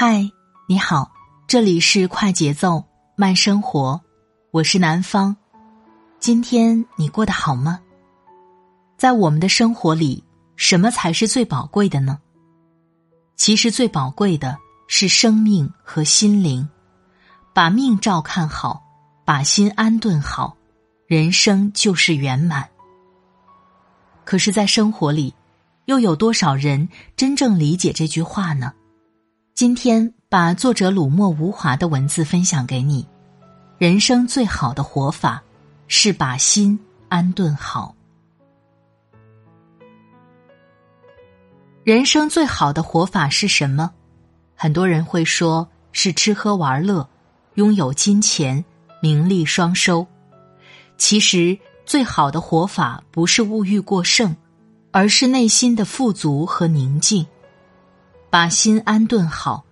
嗨，你好，这里是快节奏慢生活，我是南方。今天你过得好吗？在我们的生活里，什么才是最宝贵的呢？其实最宝贵的是生命和心灵，把命照看好，把心安顿好，人生就是圆满。可是，在生活里，又有多少人真正理解这句话呢？今天把作者鲁墨无华的文字分享给你。人生最好的活法是把心安顿好。人生最好的活法是什么？很多人会说是吃喝玩乐，拥有金钱、名利双收。其实，最好的活法不是物欲过剩，而是内心的富足和宁静。把心安顿好，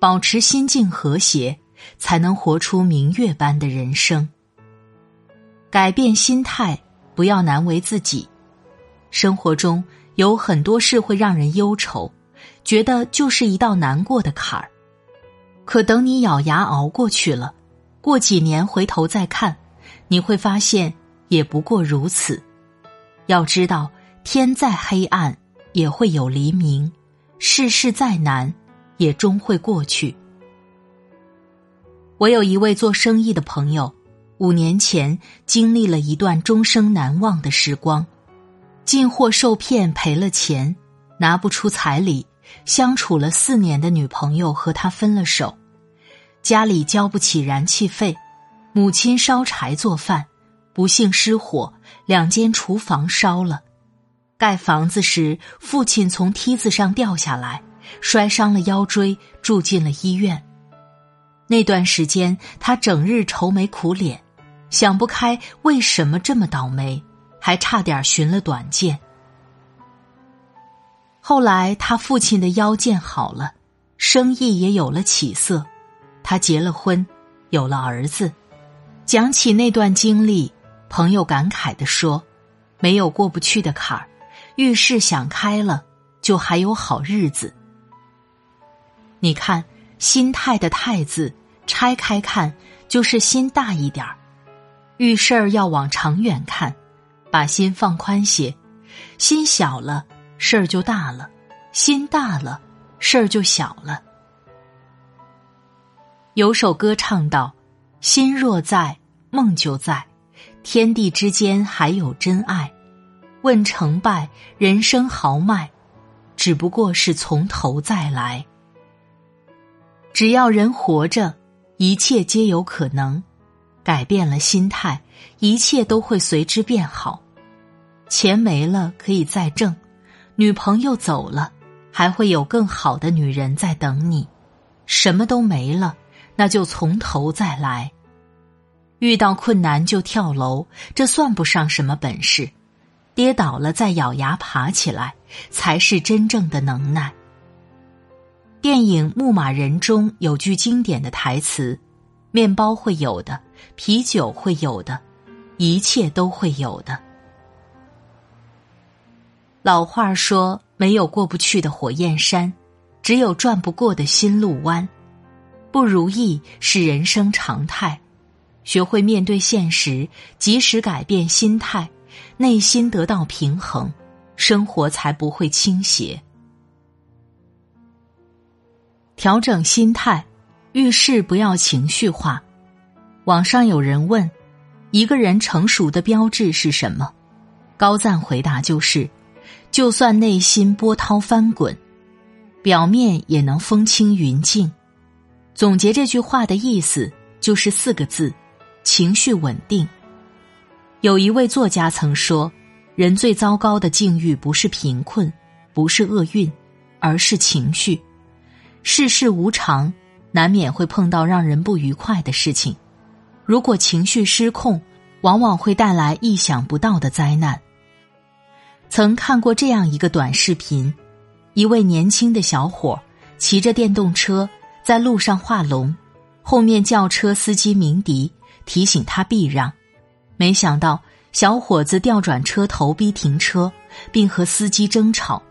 保持心境和谐，才能活出明月般的人生。改变心态，不要难为自己。生活中有很多事会让人忧愁，觉得就是一道难过的坎儿。可等你咬牙熬过去了，过几年回头再看，你会发现也不过如此。要知道，天再黑暗，也会有黎明。世事再难，也终会过去。我有一位做生意的朋友，五年前经历了一段终生难忘的时光，进货受骗赔了钱，拿不出彩礼，相处了四年的女朋友和他分了手，家里交不起燃气费，母亲烧柴做饭，不幸失火，两间厨房烧了。盖房子时，父亲从梯子上掉下来，摔伤了腰椎，住进了医院。那段时间，他整日愁眉苦脸，想不开为什么这么倒霉，还差点寻了短见。后来，他父亲的腰见好了，生意也有了起色，他结了婚，有了儿子。讲起那段经历，朋友感慨的说：“没有过不去的坎儿。”遇事想开了，就还有好日子。你看，心态的“态”字拆开看，就是心大一点儿。遇事儿要往长远看，把心放宽些。心小了，事儿就大了；心大了，事儿就小了。有首歌唱道：“心若在，梦就在；天地之间还有真爱。”问成败，人生豪迈，只不过是从头再来。只要人活着，一切皆有可能。改变了心态，一切都会随之变好。钱没了可以再挣，女朋友走了，还会有更好的女人在等你。什么都没了，那就从头再来。遇到困难就跳楼，这算不上什么本事。跌倒了再咬牙爬起来，才是真正的能耐。电影《牧马人》中有句经典的台词：“面包会有的，啤酒会有的，一切都会有的。”老话说：“没有过不去的火焰山，只有转不过的心路弯。”不如意是人生常态，学会面对现实，及时改变心态。内心得到平衡，生活才不会倾斜。调整心态，遇事不要情绪化。网上有人问：一个人成熟的标志是什么？高赞回答就是：就算内心波涛翻滚，表面也能风轻云静。总结这句话的意思就是四个字：情绪稳定。有一位作家曾说：“人最糟糕的境遇不是贫困，不是厄运，而是情绪。世事无常，难免会碰到让人不愉快的事情。如果情绪失控，往往会带来意想不到的灾难。曾看过这样一个短视频：一位年轻的小伙骑着电动车在路上画龙，后面轿车司机鸣笛提醒他避让，没想到小伙子调转车头逼停车，并和司机争吵。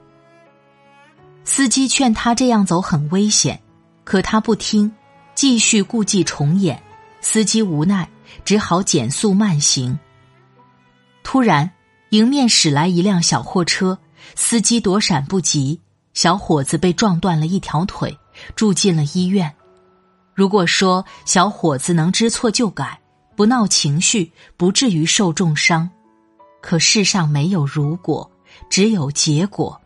司机劝他这样走很危险，可他不听，继续故伎重演。司机无奈，只好减速慢行。突然，迎面驶来一辆小货车，司机躲闪不及，小伙子被撞断了一条腿，住进了医院。如果说小伙子能知错就改，不闹情绪，不至于受重伤，可世上没有如果，只有结果。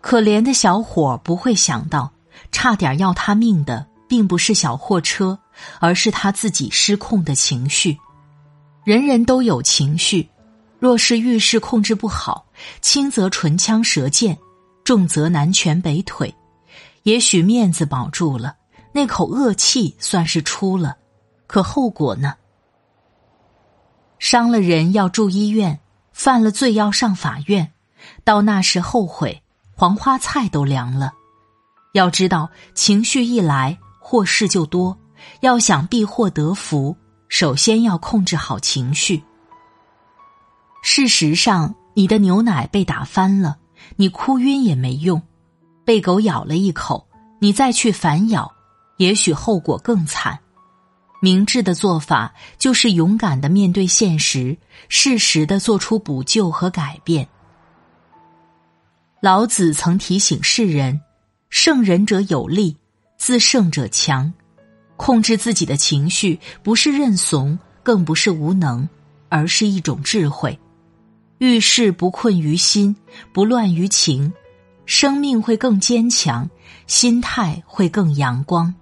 可怜的小伙不会想到，差点要他命的并不是小货车，而是他自己失控的情绪。人人都有情绪，若是遇事控制不好，轻则唇枪舌剑，重则南拳北腿。也许面子保住了，那口恶气算是出了，可后果呢？伤了人要住医院，犯了罪要上法院，到那时后悔。黄花菜都凉了，要知道情绪一来祸事就多。要想避祸得福，首先要控制好情绪。事实上，你的牛奶被打翻了，你哭晕也没用；被狗咬了一口，你再去反咬，也许后果更惨。明智的做法就是勇敢的面对现实，适时的做出补救和改变。老子曾提醒世人：“胜人者有力，自胜者强。控制自己的情绪，不是认怂，更不是无能，而是一种智慧。遇事不困于心，不乱于情，生命会更坚强，心态会更阳光。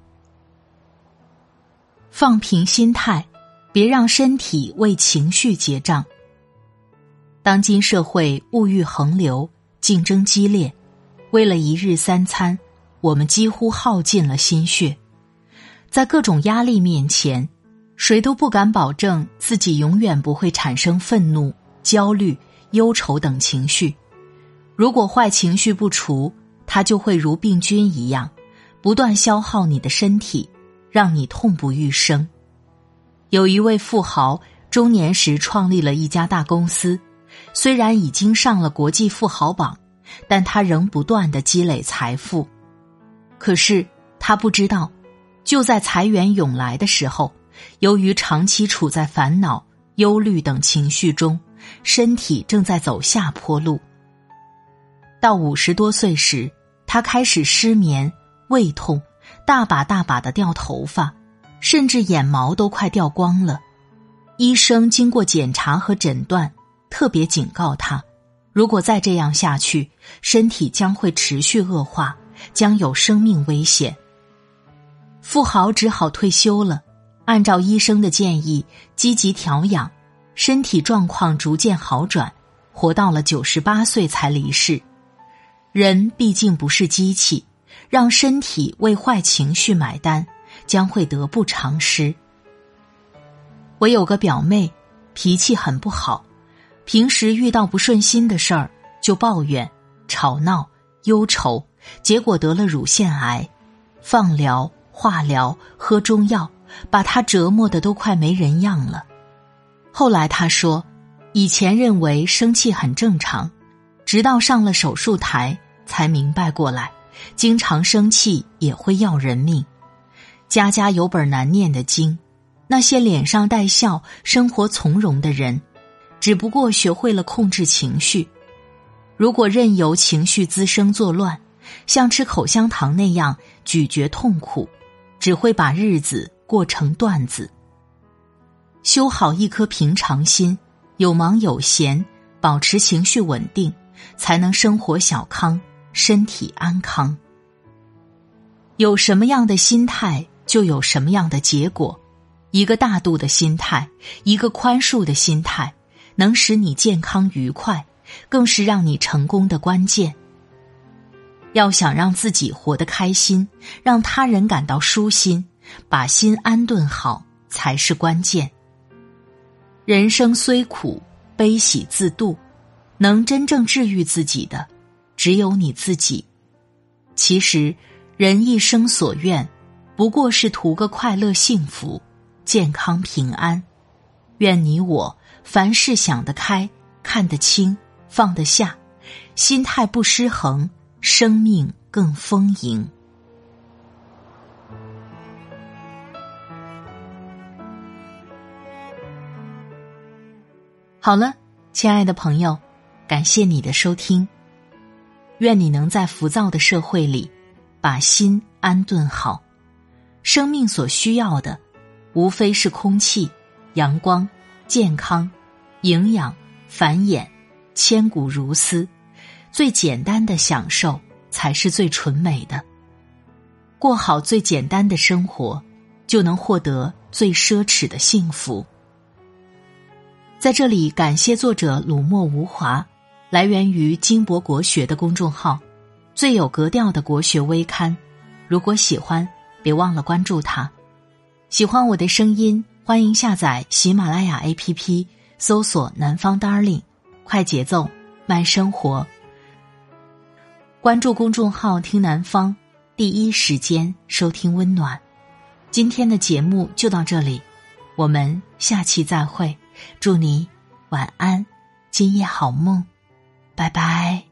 放平心态，别让身体为情绪结账。当今社会物欲横流。”竞争激烈，为了一日三餐，我们几乎耗尽了心血。在各种压力面前，谁都不敢保证自己永远不会产生愤怒、焦虑、忧愁等情绪。如果坏情绪不除，它就会如病菌一样，不断消耗你的身体，让你痛不欲生。有一位富豪，中年时创立了一家大公司。虽然已经上了国际富豪榜，但他仍不断的积累财富。可是他不知道，就在财源涌来的时候，由于长期处在烦恼、忧虑等情绪中，身体正在走下坡路。到五十多岁时，他开始失眠、胃痛，大把大把的掉头发，甚至眼毛都快掉光了。医生经过检查和诊断。特别警告他，如果再这样下去，身体将会持续恶化，将有生命危险。富豪只好退休了，按照医生的建议积极调养，身体状况逐渐好转，活到了九十八岁才离世。人毕竟不是机器，让身体为坏情绪买单，将会得不偿失。我有个表妹，脾气很不好。平时遇到不顺心的事儿就抱怨、吵闹、忧愁，结果得了乳腺癌，放疗、化疗、喝中药，把她折磨的都快没人样了。后来她说，以前认为生气很正常，直到上了手术台才明白过来，经常生气也会要人命。家家有本难念的经，那些脸上带笑、生活从容的人。只不过学会了控制情绪，如果任由情绪滋生作乱，像吃口香糖那样咀嚼痛苦，只会把日子过成段子。修好一颗平常心，有忙有闲，保持情绪稳定，才能生活小康，身体安康。有什么样的心态，就有什么样的结果。一个大度的心态，一个宽恕的心态。能使你健康愉快，更是让你成功的关键。要想让自己活得开心，让他人感到舒心，把心安顿好才是关键。人生虽苦，悲喜自度，能真正治愈自己的，只有你自己。其实，人一生所愿，不过是图个快乐、幸福、健康、平安。愿你我凡事想得开，看得清，放得下，心态不失衡。生命更丰盈。好了，亲爱的朋友，感谢你的收听。愿你能在浮躁的社会里，把心安顿好。生命所需要的，无非是空气、阳光、健康、营养、繁衍、千古如斯。最简单的享受才是最纯美的。过好最简单的生活，就能获得最奢侈的幸福。在这里，感谢作者鲁墨无华，来源于金博国学的公众号，最有格调的国学微刊。如果喜欢，别忘了关注它。喜欢我的声音，欢迎下载喜马拉雅 APP，搜索“南方 Darling”，快节奏，慢生活。关注公众号“听南方”，第一时间收听温暖。今天的节目就到这里，我们下期再会。祝你晚安，今夜好梦，拜拜。